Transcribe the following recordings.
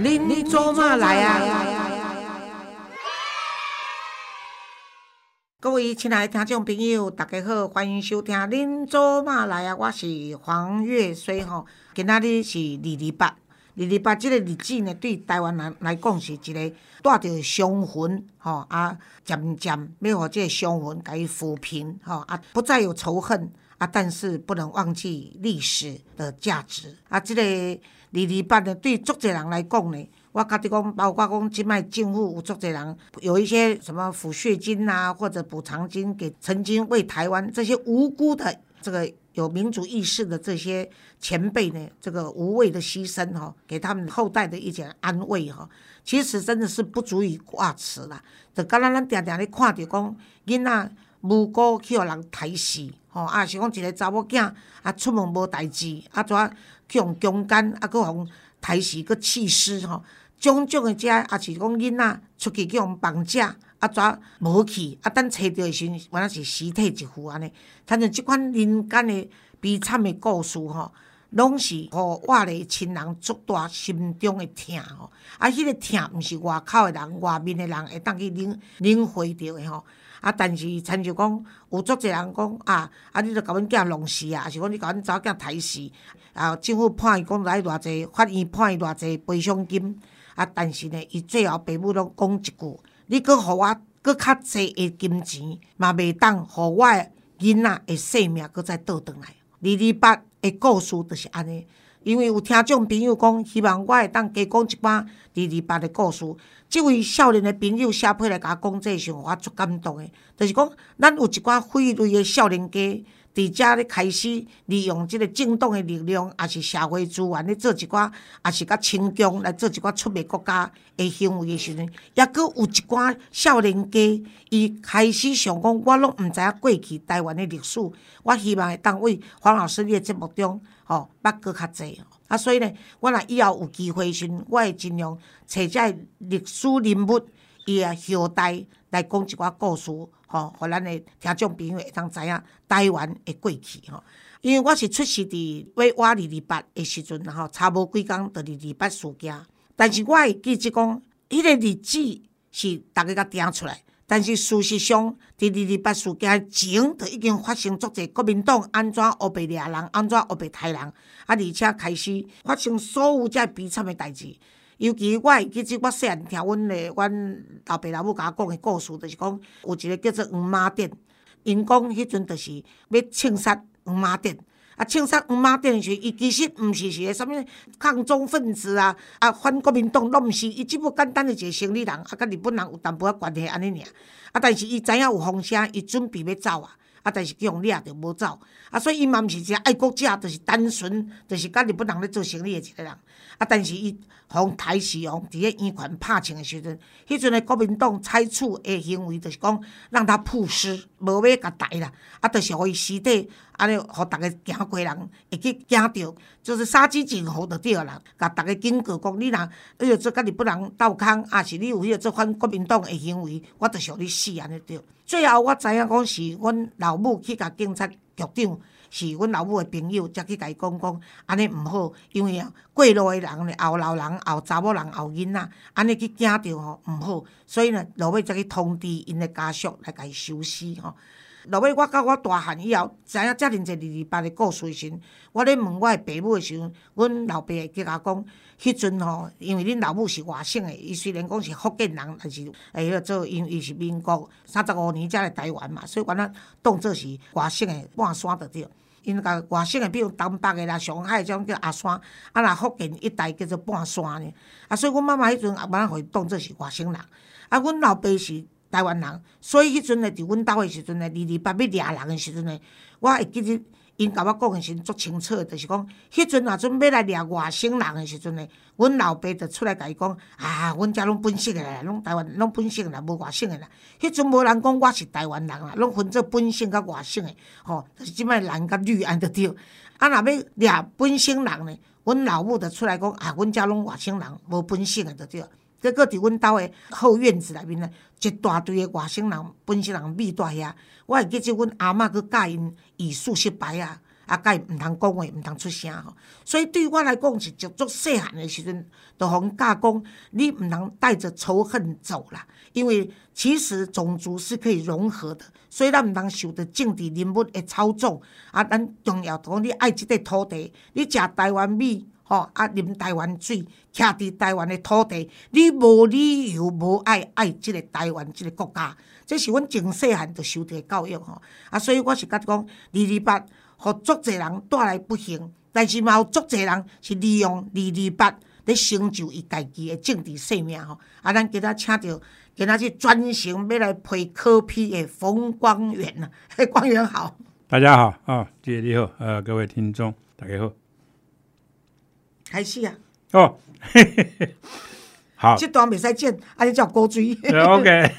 恁做嘛来啊？各位亲爱的听众朋友，大家好，欢迎收听《恁做嘛来啊》，我是黄月水吼。今仔日是二二八，二二八即个日子呢，对台湾人来讲是一个带着伤痕吼啊，渐渐要互即个伤痕甲伊抚平吼啊，不再有仇恨啊，但是不能忘记历史的价值啊。即个二二八呢，对足侪人来讲呢。我家己讲，包括讲，即卖政府有足侪人有一些什么抚恤金啊，或者补偿金，给曾经为台湾这些无辜的这个有民主意识的这些前辈呢，这个无谓的牺牲哈，给他们后代的一点安慰哈，其实真的是不足以挂齿啦。就敢若咱定定咧看着讲，囡仔无辜去互人刣死吼，啊是讲一个查某囝啊出门无代志，啊怎去互强奸，啊佫互刣死佫弃尸吼。种种的遮，也是讲囡仔出去叫互绑架，啊怎无去？啊等找到的时，原来是尸体一副安尼。反正即款人间的悲惨的故事吼，拢是互我的亲人足大心中的痛吼。啊，迄个痛毋是外口的人、外面的人会当去领领会着的吼。啊，但是亲像讲，有足侪人讲啊，啊，你著甲阮囝弄死啊，还是讲你甲阮查某囝刣死？啊，政府判伊讲来偌济，法院判伊偌济赔偿金。啊！但是呢，伊最后爸母拢讲一句：你搁互我搁较济的金钱，嘛袂当互我的囡仔的性命搁再倒转来。二二八的故事就是安尼，因为有听众朋友讲，希望我会当加讲一寡二二八的故事。即位少年的朋友写批来甲我讲，这时候我足感动的，就是讲咱有一寡废类的少年家。伫遮咧开始利用即个政党的力量，也是社会资源咧做一寡，也是甲清强来做一寡出卖国家的行为的时阵，抑阁有一寡少年家，伊开始想讲，我拢毋知影过去台湾的历史，我希望会当为黄老师你的节目中，吼捌搁较济。啊，所以呢，我若以后有机会时，我会尽量找遮历史人物伊的后代来讲一寡故事。吼，互咱的听众朋友会当知影台湾的过去吼。因为我是出世伫尾我二二八的时阵，吼，差无几工就二二八事件。但是我会记即讲，迄个日子是逐个甲定出来。但是事实上，伫二二八事件前，就已经发生足侪国民党安怎黑白掠人，安怎黑白杀人，啊，而且开始发生所有遮悲惨的代志。尤其我会记即我细汉听阮的阮老爸老母甲我讲的故事，就是讲有一个叫做黄妈店，因讲迄阵就是要枪杀黄妈店。啊，庆杀黄妈店是，伊其实毋是是个啥物抗中分子啊，啊反国民党拢毋是，伊只不简单的一个生理人，啊，甲日本人有淡薄仔关系安尼尔。啊，但是伊知影有风声，伊准备要走啊。啊，但是叫人掠着无走，啊，所以伊嘛毋是一个爱国者，就是单纯，就是甲日本人咧做生理的一个人。啊，但是伊互台视哦，伫咧圆环拍枪的时阵，迄阵的国民党采取的行为，就是讲让他曝尸，无要甲抬啦，啊，就是互伊尸体，安尼互逐个行过人会去惊着，就是杀鸡儆猴就对啦，甲逐个警告讲，你若你要做甲日本人斗空，啊，是你有迄个做反国民党的行为，我就是互你死安尼着。最后我知影讲是阮老母去甲警察局长，是阮老母的朋友，才去甲伊讲讲，安尼毋好，因为啊过路的人咧，后老人、后查某人、后囡仔，安尼去惊着吼毋好，所以呢，落尾才去通知因的家属来甲伊收尸吼。落尾我到我大汉以后，知影遮尔济二二八的故事时，我咧问我的爸母的时阵，阮老爸会去甲我讲，迄阵吼，因为恁老母是外省的，伊虽然讲是福建人，但是会迄做，因为伊是民国三十五年才来台湾嘛，所以原来当做是外省的半山着着。因甲外省的，比如东北的啦、上海种叫阿山，啊，若福建一带叫做半山呢。啊，所以阮妈妈迄阵也蛮互伊当做是外省人。啊，阮老爸是。台湾人，所以迄阵呢，伫阮兜的时阵呢，二二八要掠人的时阵呢，我会记得因甲我讲的时阵足清楚，就是讲，迄阵若准要来掠外省人的时阵呢，阮老爸就出来甲伊讲，啊，阮遮拢本省的啦，拢台湾拢本省啦，无外省的啦。迄阵无人讲我是台湾人啦，拢分做本省甲外省的，吼，就是即摆蓝甲绿安着着。啊，若要掠本省人呢，阮老母就出来讲，啊，阮遮拢外省人，无本省的着着。结果伫阮兜的后院子内面呢，一大堆的外省人、本省人密住遐。我会记得阮阿嬷去教因以数失败啊，啊，甲伊毋通讲话，毋通出声吼。所以对我来讲是足足细汉的时阵，就互教讲，你毋通带着仇恨走啦。因为其实种族是可以融合的，所以咱毋通受着政治人物的操纵。啊，咱重要讲你爱即块土地，你食台湾米。吼啊！啉台湾水，徛伫台湾的土地，你无理由无爱爱即个台湾即个国家，这是阮从细汉就受的教育吼。啊，所以我是甲讲，二二八，互足侪人带来不幸，但是嘛有足侪人是利用二二八咧成就伊家己的政治生命吼。啊，咱今仔请着今仔日专程要来陪科批的冯光远呐，嘿，光远好。大家好啊，姐你好，呃，各位听众大家好。开始啊！哦，好，这段未使剪，啊，你叫高追。OK。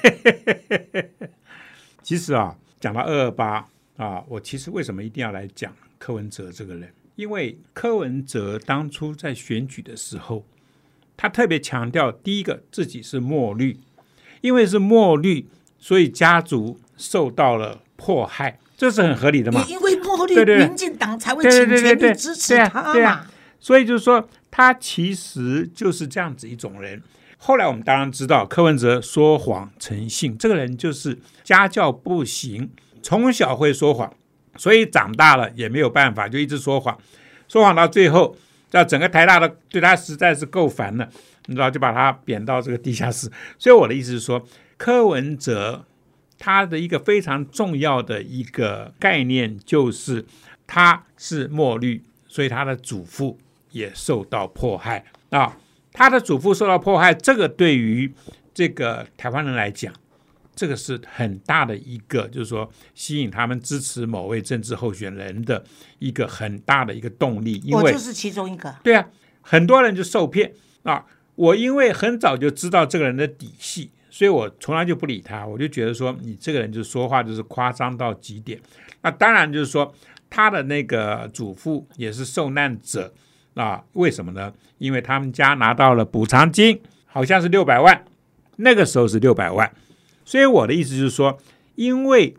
其实啊，讲到二二八啊，我其实为什么一定要来讲柯文哲这个人？因为柯文哲当初在选举的时候，他特别强调，第一个自己是墨绿，因为是墨绿，所以家族受到了迫害，这是很合理的嘛？因为墨绿，民进党才会请全力支持他嘛。所以就是说，他其实就是这样子一种人。后来我们当然知道，柯文哲说谎成性，这个人就是家教不行，从小会说谎，所以长大了也没有办法，就一直说谎，说谎到最后，要整个台大的对他实在是够烦了，你知道，就把他贬到这个地下室。所以我的意思是说，柯文哲他的一个非常重要的一个概念就是他是墨绿，所以他的祖父。也受到迫害啊！他的祖父受到迫害，这个对于这个台湾人来讲，这个是很大的一个，就是说吸引他们支持某位政治候选人的一个很大的一个动力。因我就是其中一个。对啊，很多人就受骗啊！我因为很早就知道这个人的底细，所以我从来就不理他。我就觉得说，你这个人就说话就是夸张到极点。那当然就是说，他的那个祖父也是受难者。啊，为什么呢？因为他们家拿到了补偿金，好像是六百万，那个时候是六百万。所以我的意思就是说，因为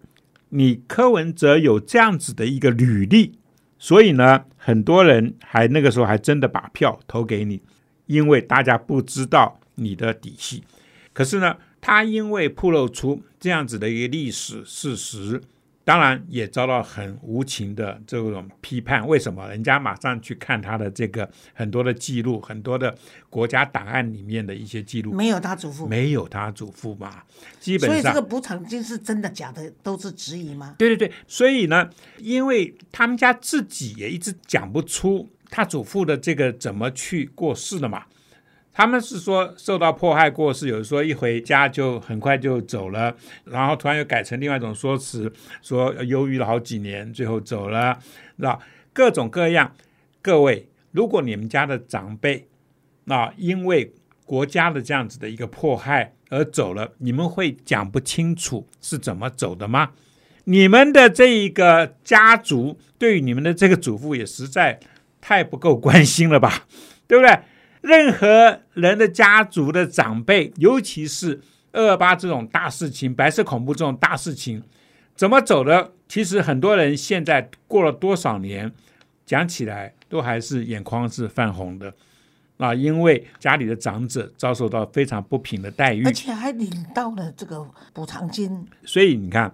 你柯文哲有这样子的一个履历，所以呢，很多人还那个时候还真的把票投给你，因为大家不知道你的底细。可是呢，他因为暴露出这样子的一个历史事实。当然也遭到很无情的这种批判。为什么？人家马上去看他的这个很多的记录，很多的国家档案里面的一些记录，没有他祖父，没有他祖父嘛？基本上，所以这个补偿金是真的假的，都是质疑吗？对对对，所以呢，因为他们家自己也一直讲不出他祖父的这个怎么去过世的嘛。他们是说受到迫害过世，有的说一回家就很快就走了，然后突然又改成另外一种说辞，说忧郁了好几年，最后走了，那各种各样。各位，如果你们家的长辈那因为国家的这样子的一个迫害而走了，你们会讲不清楚是怎么走的吗？你们的这一个家族对于你们的这个祖父也实在太不够关心了吧，对不对？任何人的家族的长辈，尤其是二二八这种大事情、白色恐怖这种大事情，怎么走的？其实很多人现在过了多少年，讲起来都还是眼眶是泛红的啊！因为家里的长者遭受到非常不平的待遇，而且还领到了这个补偿金。所以你看，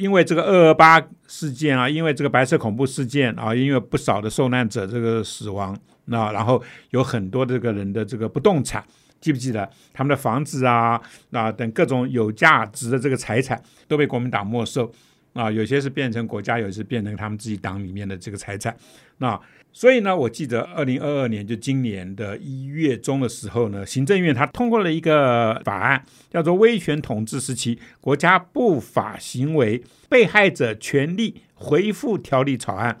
因为这个二二八事件啊，因为这个白色恐怖事件啊，因为不少的受难者这个死亡。那然后有很多这个人的这个不动产，记不记得他们的房子啊，啊等各种有价值的这个财产都被国民党没收啊，有些是变成国家，有些变成他们自己党里面的这个财产。那所以呢，我记得二零二二年就今年的一月中的时候呢，行政院它通过了一个法案，叫做《威权统治时期国家不法行为被害者权利回复条例》草案，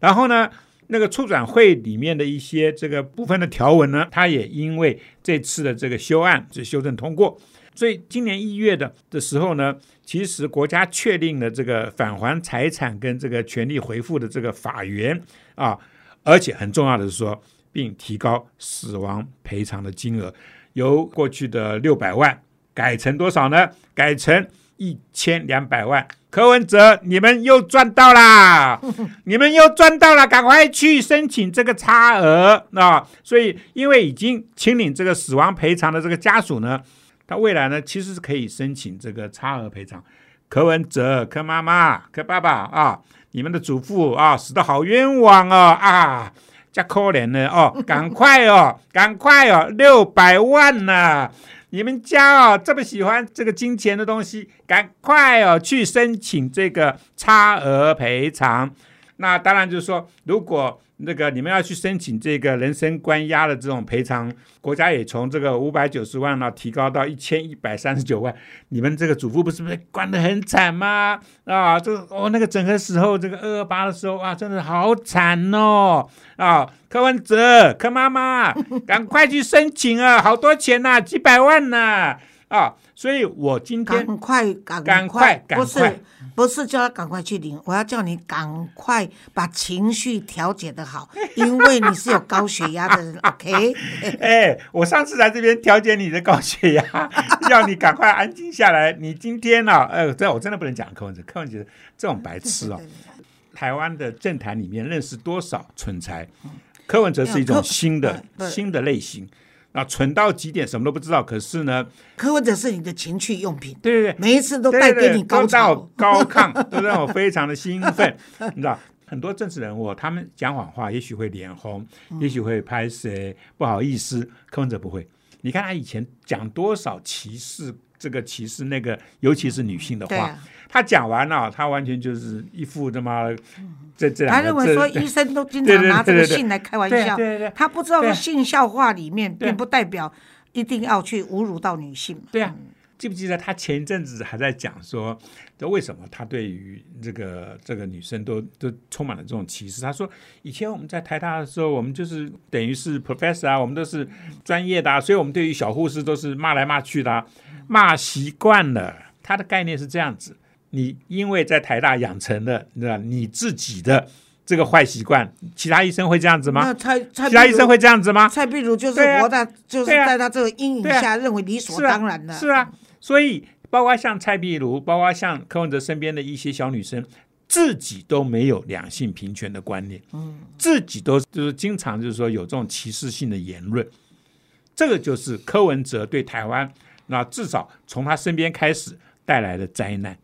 然后呢。那个促转会里面的一些这个部分的条文呢，它也因为这次的这个修案是修正通过，所以今年一月的的时候呢，其实国家确定了这个返还财产跟这个权利回复的这个法源啊，而且很重要的是说，并提高死亡赔偿的金额，由过去的六百万改成多少呢？改成一千两百万，柯文哲，你们又赚到啦！你们又赚到了，赶快去申请这个差额啊！所以，因为已经清领这个死亡赔偿的这个家属呢，他未来呢其实是可以申请这个差额赔偿。柯文哲、柯妈妈、柯爸爸啊，你们的祖父啊，死的好冤枉哦啊！加可怜呢哦，赶快哦，赶快哦，六百万呐！你们家哦这么喜欢这个金钱的东西，赶快哦去申请这个差额赔偿。那当然就是说，如果那个你们要去申请这个人身关押的这种赔偿，国家也从这个五百九十万呢提高到一千一百三十九万。你们这个祖父不是被关得很惨吗？啊，这哦那个整个时候这个二二八的时候啊，真的好惨哦啊！柯文哲、柯妈妈，赶快去申请啊，好多钱呐，几百万呐！所以我今天赶快赶赶快赶不快是不是叫他赶快去领，我要叫你赶快把情绪调节的好，因为你是有高血压的人，OK？哎，我上次来这边调节你的高血压，要你赶快安静下来。你今天呢、呃，这我真的不能讲柯文哲，柯文哲这种白痴哦，台湾的政坛里面认识多少蠢材？柯文哲是一种新的新的类型啊，蠢到极点，什么都不知道。可是呢，柯文哲是你的情趣用品，对对对，每一次都带给你高潮。高亢，都让我非常的兴奋，你知道。很多政治人物，他们讲谎话，也许会脸红，嗯也许会拍谁不好意思。柯文哲不会，你看他以前讲多少歧视这个歧视那个，尤其是女性的话，他讲完了，他完全就是一副他妈这这两个他认为说医生都经常拿这个性来开玩笑，对对他不知道性笑话里面并不代表一定要去侮辱到女性。对啊，记不记得他前一阵子还在讲说，这为什么他对于这个这个女生都都充满了这种歧视？他说，以前我们在台大的时候，我们就是等于是 professor 啊，我们都是专业的啊，所以我们对于小护士都是骂来骂去的、啊，骂习惯了。他的概念是这样子：你因为在台大养成了，你知道？你自己的这个坏习惯，其他医生会这样子吗那？蔡蔡其他医生会这样子吗？蔡壁如就是活在就是在他这个阴影下认为理所当然的。是啊，所以包括像蔡壁如，包括像柯文哲身边的一些小女生，自己都没有两性平权的观念，嗯，自己都就是经常就是说有这种歧视性的言论，这个就是柯文哲对台湾，那至少从他身边开始带来的灾难。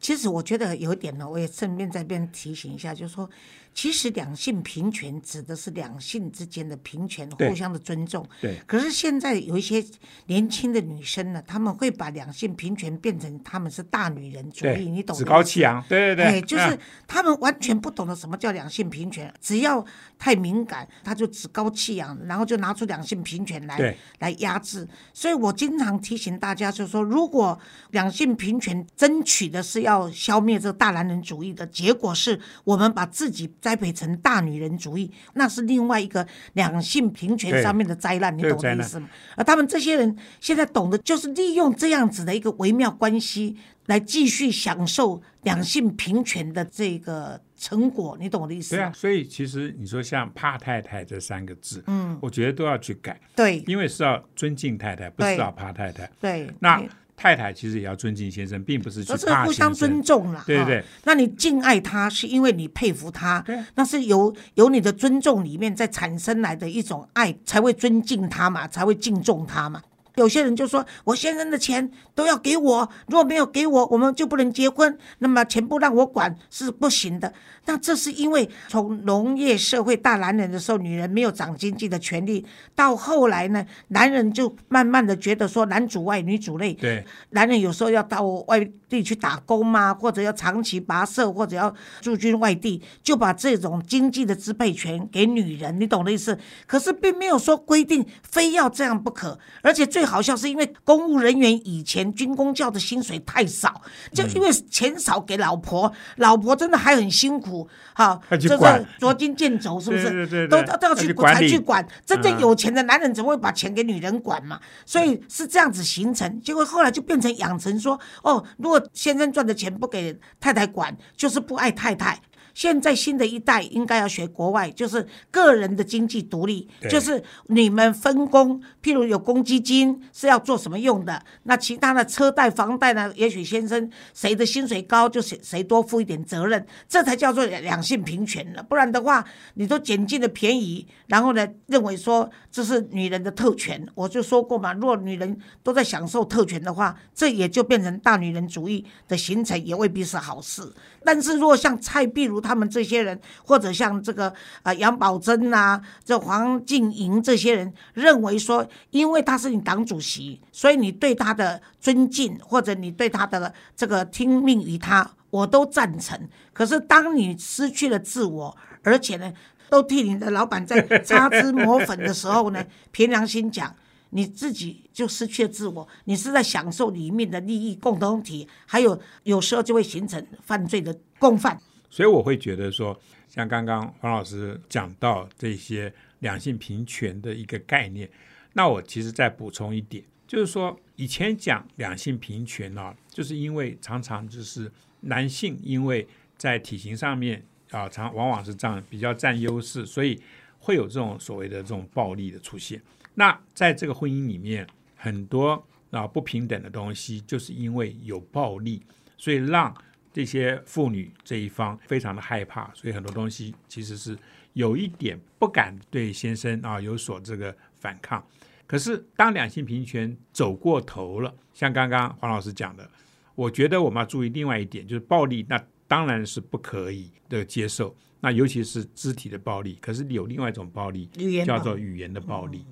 其实我觉得有点呢，我也顺便在这边提醒一下，就是说，其实两性平权指的是两性之间的平权，互相的尊重。对可是现在有一些年轻的女生呢，她们会把两性平权变成她们是大女人主对义，你懂？趾高气。扬，对对哎，对，就是嗯他们完全不懂得什么叫两性平权，只要太敏感，他就趾高气扬，然后就拿出两性平权来对来压制。所以我经常提醒大家，就是说，如果两性平权争取的是要消灭这个大男人主义的结果，是我们把自己栽培成大女人主义，那是另外一个两性平权上面的灾难，你懂我的意思吗？而他们这些人现在懂得就是利用这样子的一个微妙关系，来继续享受两性平权的这个成果，你懂我的意思吗？对啊，所以其实你说像“怕太太”这三个字，嗯，我觉得都要去改，对。因为是要尊敬太太，不是要怕太太。对，那你太太其实也要尊敬先生，并不是去都是怕互相尊重啦。哈对对对那你敬爱他，是因为你佩服他那是由由你的尊重里面再产生来的一种爱，才会尊敬他嘛，才会敬重他嘛。有些人就说，我先生的钱都要给我，如果没有给我，我们就不能结婚，那么全部让我管是不行的。那这是因为从农业社会大男人的时候，女人没有掌经济的权利，到后来呢，男人就慢慢的觉得说男主外女主内，对男人有时候要到外地去打工嘛，或者要长期跋涉，或者要驻军外地，就把这种经济的支配权给女人，你懂的意思？可是并没有说规定非要这样不可，而且最好笑是因为公务人员以前军工教的薪水太少，就因为钱少给老婆，老婆真的还很辛苦，哈，就是要去管捉襟见肘，是不是？对对对对都都都要要去才去管真正嗯有钱的男人怎么会把钱给女人管嘛？所以是这样子形成，结果后来就变成养成说，哦，如果先生赚的钱不给太太管，就是不爱太太。现在新的一代应该要学国外，就是个人的经济独立，就是你们分工，譬如有公积金是要做什么用的，那其他的车贷、房贷呢，也许先生谁的薪水高，就谁谁多负一点责任，这才叫做两性平权了。不然的话，你都捡尽了便宜，然后呢，认为说这是女人的特权。我就说过嘛，若女人都在享受特权的话，这也就变成大女人主义的形成，也未必是好事。但是如果像蔡壁如他们这些人，或者像这个呃杨宝珍呐、这黄静莹这些人，认为说，因为他是你党主席，所以你对他的尊敬，或者你对他的这个听命于他，我都赞成。可是当你失去了自我，而且呢，都替你的老板在擦脂抹粉的时候呢，凭良心讲。你自己就失去了自我，你是在享受里面的利益共同体，还有有时候就会形成犯罪的共犯。所以我会觉得说，像刚刚黄老师讲到这些两性平权的一个概念，那我其实再补充一点，就是说以前讲两性平权呢、就是因为常常就是男性因为在体型上面啊，常往往是这样比较占优势，所以会有这种所谓的这种暴力的出现。那在这个婚姻里面，很多啊不平等的东西，就是因为有暴力，所以让这些妇女这一方非常的害怕，所以很多东西其实是有一点不敢对先生啊有所这个反抗。可是当两性平权走过头了，像刚刚黄老师讲的，我觉得我们要注意另外一点，就是暴力，那当然是不可以的接受。那尤其是肢体的暴力，可是有另外一种暴力，叫做语言的暴力。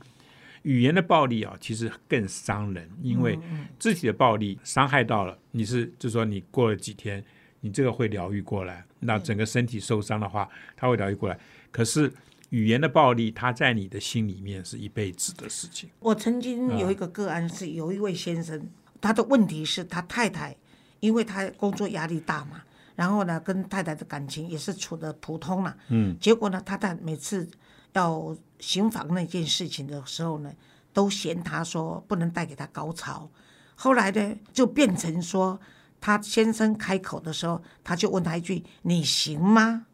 语言的暴力啊，其实更伤人，因为肢体的暴力伤害到了你是，就是说你过了几天，你这个会疗愈过来。那整个身体受伤的话，它会疗愈过来。可是语言的暴力，它在你的心里面是一辈子的事情。我曾经有一个个案是有一位先生，他的问题是他太太，因为他工作压力大嘛，然后呢跟太太的感情也是处的普通了，嗯，结果呢，他在每次要行房那件事情的时候呢，都嫌他说不能带给他高潮。后来呢，就变成说，他先生开口的时候，他就问他一句：“你行吗？”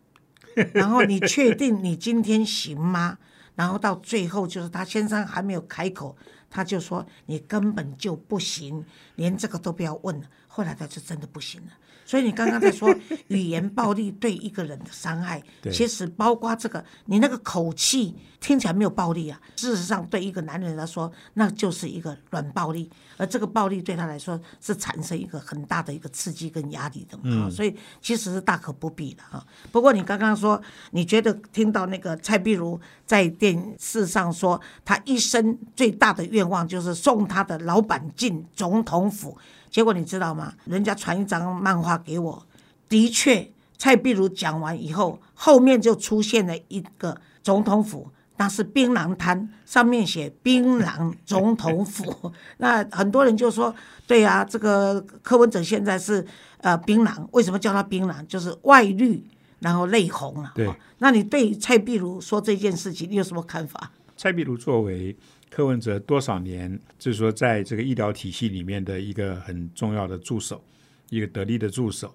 然后你确定你今天行吗？然后到最后就是他先生还没有开口，他就说你根本就不行，连这个都不要问了。后来他就真的不行了。所以你刚刚在说 语言暴力对一个人的伤害，其实包括这个，你那个口气听起来没有暴力啊，事实上对一个男人来说，那就是一个软暴力，而这个暴力对他来说是产生一个很大的一个刺激跟压力的所以其实是大可不必的啊。不过你刚刚说，你觉得听到那个蔡碧如在电视上说，他一生最大的愿望就是送他的老板进总统府。结果你知道吗？人家传一张漫画给我，的确，蔡壁如讲完以后，后面就出现了一个总统府，那是槟榔摊，上面写“槟榔总统府”。那很多人就说：“对啊，这个柯文哲现在是呃槟榔，为什么叫他槟榔？就是外绿，然后泪红了。”对哦那你对蔡碧如说这件事情，你有什么看法？蔡壁如作为柯文哲多少年，就是说在这个医疗体系里面的一个很重要的助手，一个得力的助手。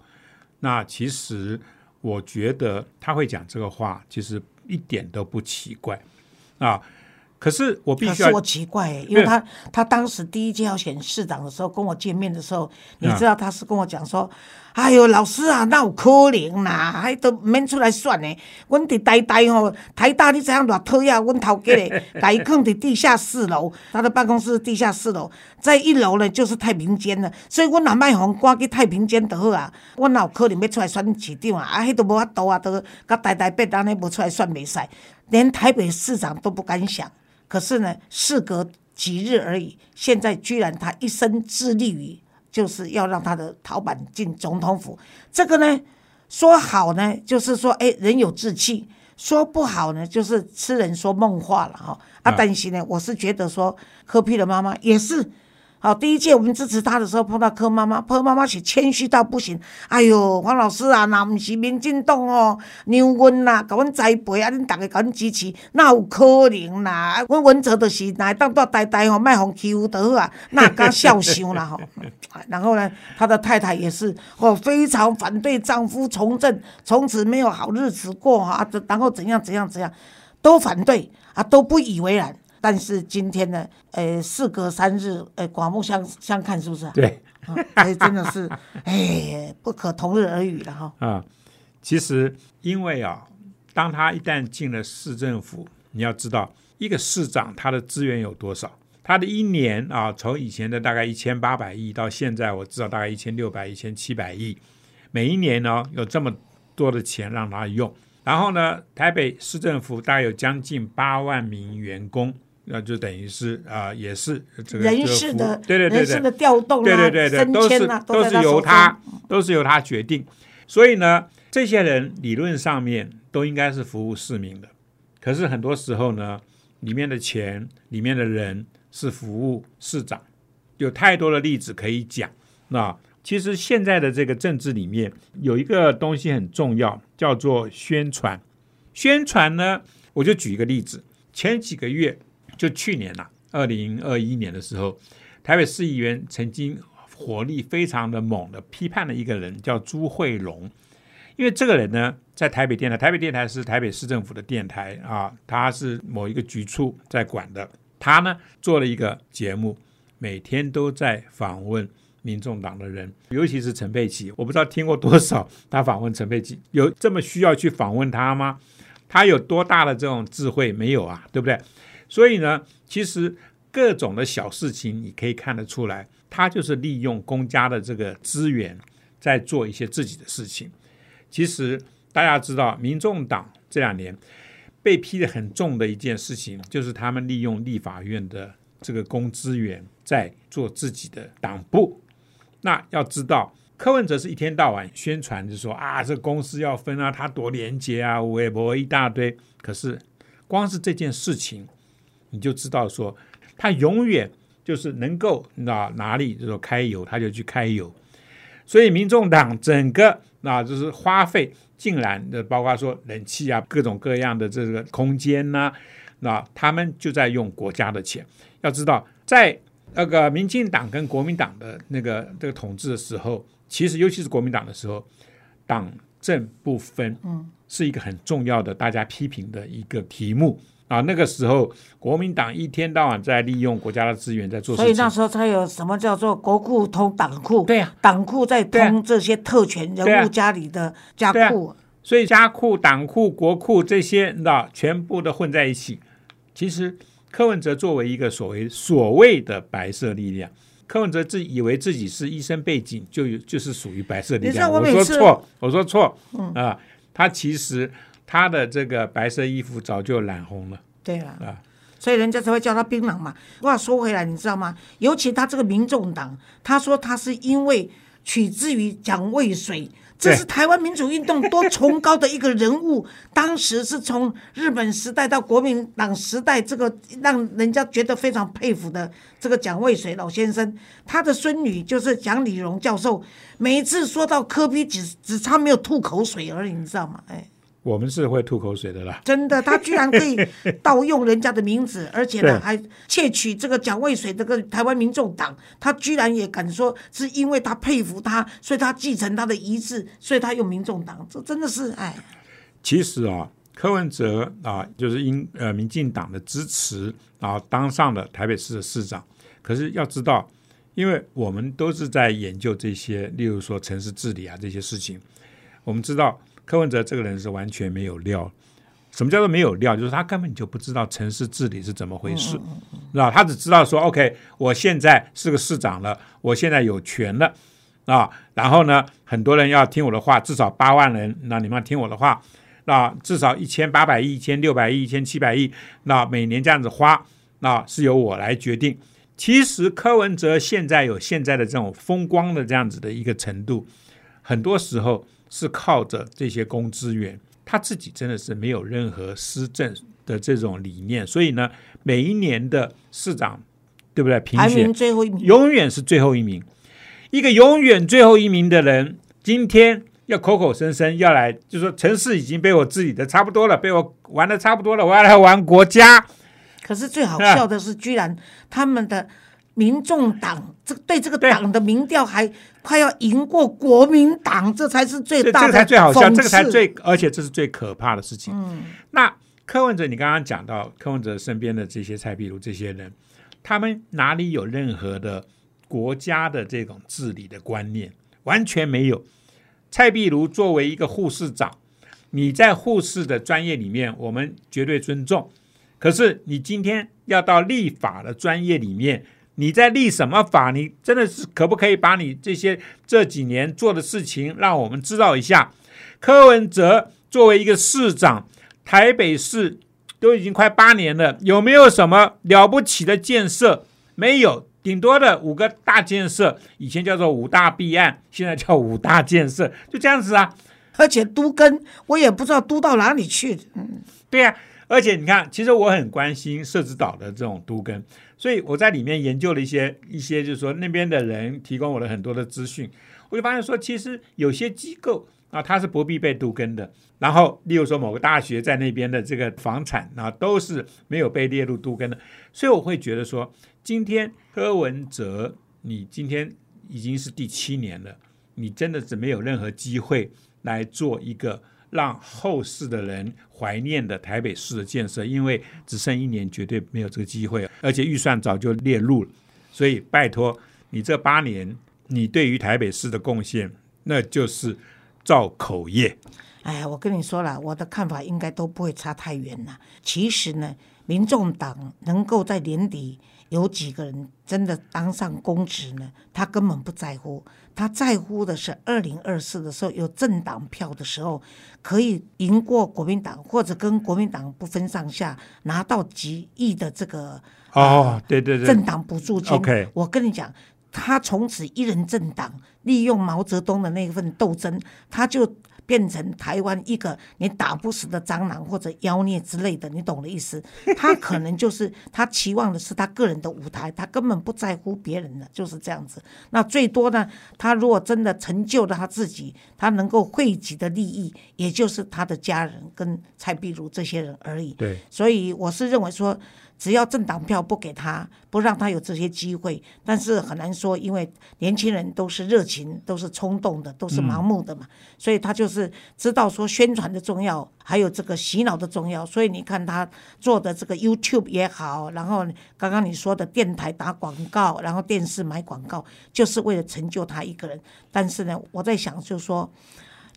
那其实我觉得他会讲这个话，其实一点都不奇怪啊。可是我必须要可是我奇怪、欸，因为他他当时第一届要选市长的时候，跟我见面的时候，你知道他是跟我讲说：“哎呦，老师啊，那有可能啦，还都免出来选呢。阮伫台大吼，台大你知影偌讨厌，阮头家咧，把伊放伫地下四楼，他的办公室地下四楼，在一楼呢就是太平间了，所以阮若卖互赶去太平间就好啊。阮哪有可能要出来选市长啊？啊，迄都无法度啊，都甲台大北安尼无出来选袂使，连台北市长都不敢想。可是呢，事隔几日而已，现在居然他一生致力于就是要让他的陶板进总统府。这个呢，说好呢，就是说，哎，人有志气；说不好呢，就是痴人说梦话了哈。啊，啊但是呢，我是觉得说，柯 P 的妈妈也是好，第一届我们支持他的时候，碰到柯妈妈，柯妈妈是谦虚到不行。哎哟，黄老师啊，那不是民进党哦，让阮啦，甲阮栽培啊，恁大家甲阮支持，那有可能啦？阮文哲就是来当做呆呆吼，卖互欺负得好啊，那敢笑伤啦吼。然后呢，他的太太也是哦，非常反对丈夫从政，从此没有好日子过哈。然后怎样怎样怎样，都反对啊，都不以为然。但是今天呢，呃，事隔三日，呃，刮目相相看，是不是？对，所以，真的是，哎，不可同日而语了哈。啊，其实因为啊，当他一旦进了市政府，你要知道，一个市长他的资源有多少？他的一年啊，从以前的大概一千八百亿，到现在我知道大概一千六百、一千七百亿，每一年呢有这么多的钱让他用。然后呢，台北市政府大概有将近八万名员工。那就等于是啊，也是这个人事的，对对对对，人事的调动对对对对，都是都是由他，都是由他决定。所以呢，这些人理论上面都应该是服务市民的，可是很多时候呢，里面的钱、里面的人是服务市长，有太多的例子可以讲。那其实现在的这个政治里面有一个东西很重要，叫做宣传。宣传呢，我就举一个例子，前几个月。就去年呐，二零二一年的时候，台北市议员曾经火力非常的猛的批判了一个人，叫朱慧龙。因为这个人呢，在台北电台，台北电台是台北市政府的电台啊，他是某一个局处在管的。他呢做了一个节目，每天都在访问民众党的人，尤其是陈佩琪。我不知道听过多少 他访问陈佩琪，有这么需要去访问他吗？他有多大的这种智慧？没有啊，对不对？所以呢，其实各种的小事情，你可以看得出来，他就是利用公家的这个资源，在做一些自己的事情。其实大家知道，民众党这两年被批的很重的一件事情，就是他们利用立法院的这个公资源，在做自己的党部。那要知道，柯文哲是一天到晚宣传，就说啊，这公司要分啊，他多廉洁啊，微博一大堆。可是光是这件事情。你就知道说，他永远就是能够那哪里就说开油，他就去开油。所以民众党整个那就是花费，竟然的包括说冷气啊，各种各样的这个空间呐，那他们就在用国家的钱。要知道，在那个民进党跟国民党的那个这个统治的时候，其实尤其是国民党的时候，党政不分，嗯，是一个很重要的大家批评的一个题目。啊，那个时候国民党一天到晚在利用国家的资源在做，所以那时候才有什么叫做国库通党库，对呀，党库在通这些特权人物家里的家库，所以家库、党库、国库这些，那全部都混在一起。其实柯文哲作为一个所谓所谓的白色力量，柯文哲自以为自己是医生背景，就就是属于白色力量。我说错，我说错，嗯啊，他其实。他的这个白色衣服早就染红了，对了啊，所以人家才会叫他槟榔嘛。话说回来，你知道吗？尤其他这个民众党，他说他是因为取之于蒋渭水，这是台湾民主运动多崇高的一个人物。当时是从日本时代到国民党时代，这个让人家觉得非常佩服的这个蒋渭水老先生，他的孙女就是蒋李荣教授，每一次说到科比，只只差没有吐口水而已，你知道吗？哎。我们是会吐口水的啦！真的，他居然可以盗用人家的名字，而且呢 还窃取这个蒋渭水这个台湾民众党，他居然也敢说是因为他佩服他，所以他继承他的遗志，所以他用民众党，这真的是哎。其实啊，柯文哲啊，就是因呃民进党的支持啊，当上了台北市的市长。可是要知道，因为我们都是在研究这些，例如说城市治理啊这些事情，我们知道。柯文哲这个人是完全没有料。什么叫做没有料？就是他根本就不知道城市治理是怎么回事，啊，他只知道说，OK，我现在是个市长了，我现在有权了，啊，然后呢，很多人要听我的话，至少八万人，那你们要听我的话，那至少一千八百亿、一千六百亿、一千七百亿，那每年这样子花，那是由我来决定。其实柯文哲现在有现在的这种风光的这样子的一个程度，很多时候。是靠着这些公资源，他自己真的是没有任何施政的这种理念，所以呢，每一年的市长对不对？评排选名最后一名，永远是最后一名。一个永远最后一名的人，今天要口口声声要来，就说城市已经被我治理的差不多了，被我玩的差不多了，我要来玩国家。可是最好笑的是，居然他们的民众党这对这个党的民调还快要赢过国民党，这才是最这这个大的才最好笑，讽这个才最，而且这是最可怕的事情。嗯，那柯文哲，你刚刚讲到柯文哲身边的这些蔡壁如这些人，他们哪里有任何的国家的这种治理的观念？完全没有。蔡壁如作为一个护士长，你在护士的专业里面，我们绝对尊重。可是你今天要到立法的专业里面，你在立什么法？你真的是可不可以把你这些这几年做的事情，让我们知道一下？柯文哲作为一个市长，台北市都已经快八年了，有没有什么了不起的建设？没有，顶多的五个大建设，以前叫做五大弊案，现在叫五大建设，就这样子啊。而且都跟我也不知道都到哪里去，嗯，对呀、而且你看，其实我很关心社子岛的这种都根，所以我在里面研究了一些一些，就是说那边的人提供我的很多的资讯，我就发现说，其实有些机构啊，它是不必被杜根的。然后，例如说某个大学在那边的这个房产啊，都是没有被列入杜根的，所以我会觉得说，今天柯文哲，你今天已经是第七年了，你真的是没有任何机会来做一个让后世的人怀念的台北市的建设，因为只剩一年，绝对没有这个机会，而且预算早就列入了，所以拜托你这八年，你对于台北市的贡献，那就是造口业。哎呀，我跟你说了，我的看法应该都不会差太远了。其实呢，民众党能够在年底有几个人真的当上公职呢？他根本不在乎，他在乎的是二零二四的时候有政党票的时候，可以赢过国民党，或者跟国民党不分上下，拿到几亿的这个哦，对对对政，党补助金。OK 我跟你讲，他从此一人政党，利用毛泽东的那份斗争，他就变成台湾一个你打不死的蟑螂或者妖孽之类的，你懂的意思？他可能就是他期望的是他个人的舞台，他根本不在乎别人的，就是这样子。那最多呢，他如果真的成就了他自己，他能够汇集的利益，也就是他的家人跟蔡碧如这些人而已。对，所以我是认为说，只要政党票不给他，不让他有这些机会，但是很难说，因为年轻人都是热情，都是冲动的，都是盲目的嘛，所以他就是知道说宣传的重要，还有这个洗脑的重要。所以你看他做的这个 YouTube 也好，然后刚刚你说的电台打广告，然后电视买广告，就是为了成就他一个人。但是呢，我在想，就是说。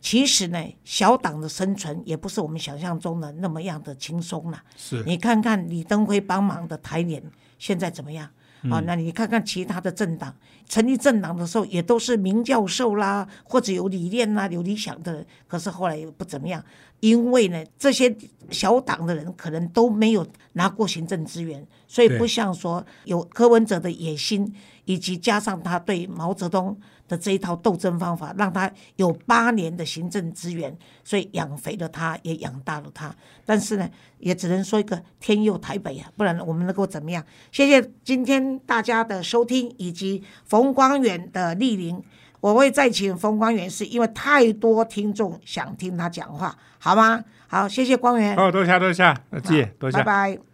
其实呢，小党的生存也不是我们想象中的那么样的轻松了。是你看看李登辉帮忙的台联现在怎么样？啊，那你看看其他的政党，成立政党的时候也都是名教授啦，或者有理念啦、有理想的人，可是后来也不怎么样，因为呢，这些小党的人可能都没有拿过行政资源，所以不像说有柯文哲的野心，以及加上他对毛泽东的这一套斗争方法，让他有八年的行政资源，所以养肥了他，也养大了他。但是呢，也只能说一个天佑台北啊，不然我们能够怎么样？谢谢今天大家的收听，以及冯光远的莅临。我会再请冯光远，是因为太多听众想听他讲话，好吗？好，谢谢光远，哦，多谢多谢，呃，谢多谢拜。拜。